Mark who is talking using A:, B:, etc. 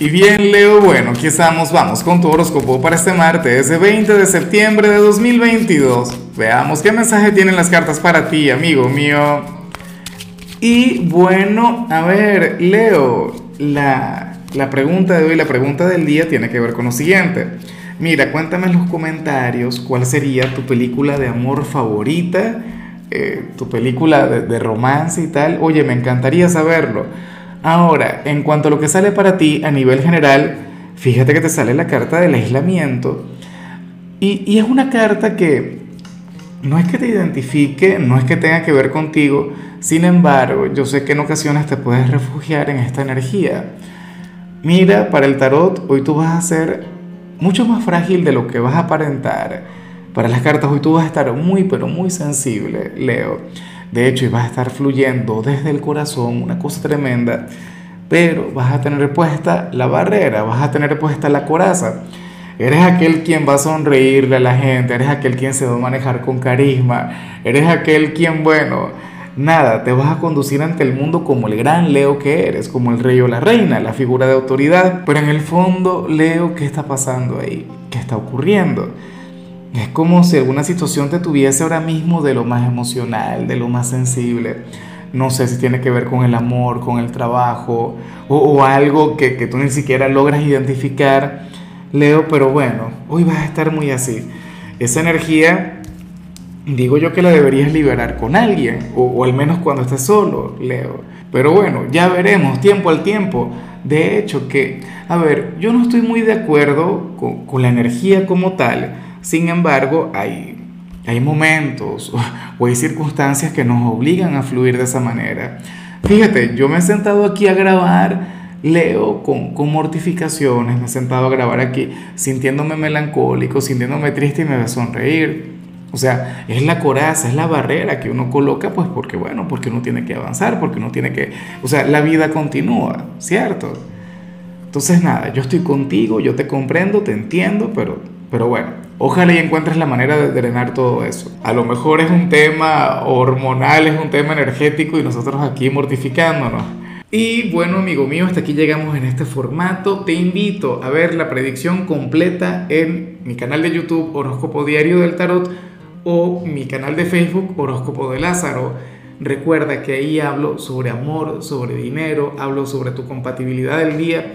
A: Y bien, Leo, bueno, aquí estamos, vamos con tu horóscopo para este martes, 20 de septiembre de 2022. Veamos qué mensaje tienen las cartas para ti, amigo mío. Y bueno, a ver, Leo, la, la pregunta de hoy, la pregunta del día tiene que ver con lo siguiente. Mira, cuéntame en los comentarios cuál sería tu película de amor favorita, eh, tu película de, de romance y tal. Oye, me encantaría saberlo. Ahora, en cuanto a lo que sale para ti a nivel general, fíjate que te sale la carta del aislamiento. Y, es una carta que no es que te identifique, no es que tenga que ver contigo, sin embargo, yo sé que en ocasiones te puedes refugiar en esta energía. Mira, para el tarot, hoy tú vas a ser mucho más frágil de lo que vas a aparentar. Para las cartas, hoy tú vas a estar muy, pero muy sensible, Leo. De hecho, y vas a estar fluyendo desde el corazón, una cosa tremenda, pero vas a tener puesta la barrera, vas a tener puesta la coraza. Eres aquel quien va a sonreírle a la gente, eres aquel quien se va a manejar con carisma, eres aquel quien, bueno, nada, te vas a conducir ante el mundo como el gran Leo que eres, como el rey o la reina, la figura de autoridad. Pero en el fondo, Leo, ¿qué está pasando ahí? ¿Qué está ocurriendo? Es como si alguna situación te tuviese ahora mismo de lo más emocional, de lo más sensible. No sé si tiene que ver con el amor, con el trabajo o, algo que, que, tú ni siquiera logras identificar, Leo, pero bueno, hoy vas a estar muy así. Esa energía, digo yo que la deberías liberar con alguien o, o al menos cuando estés solo, Leo. Pero bueno, ya veremos, tiempo al tiempo. De hecho que, a ver, yo no estoy muy de acuerdo con, con la energía como tal sin embargo, hay, hay momentos o hay circunstancias que nos obligan a fluir de esa manera. Fíjate, yo me he sentado aquí a grabar, leo con, con mortificaciones, me he sentado a grabar aquí sintiéndome melancólico, sintiéndome triste y me voy a sonreír. O sea, es la coraza, es la barrera que uno coloca, pues porque, bueno, porque uno tiene que avanzar, porque uno tiene que, o sea, la vida continúa, ¿cierto? Entonces, nada, yo estoy contigo, yo te comprendo, te entiendo, pero, pero bueno, Ojalá y encuentres la manera de drenar todo eso. A lo mejor es un tema hormonal, es un tema energético y nosotros aquí mortificándonos. Y bueno, amigo mío, hasta aquí llegamos en este formato. Te invito a ver la predicción completa en mi canal de YouTube Horóscopo Diario del Tarot o mi canal de Facebook Horóscopo de Lázaro. Recuerda que ahí hablo sobre amor, sobre dinero, hablo sobre tu compatibilidad del día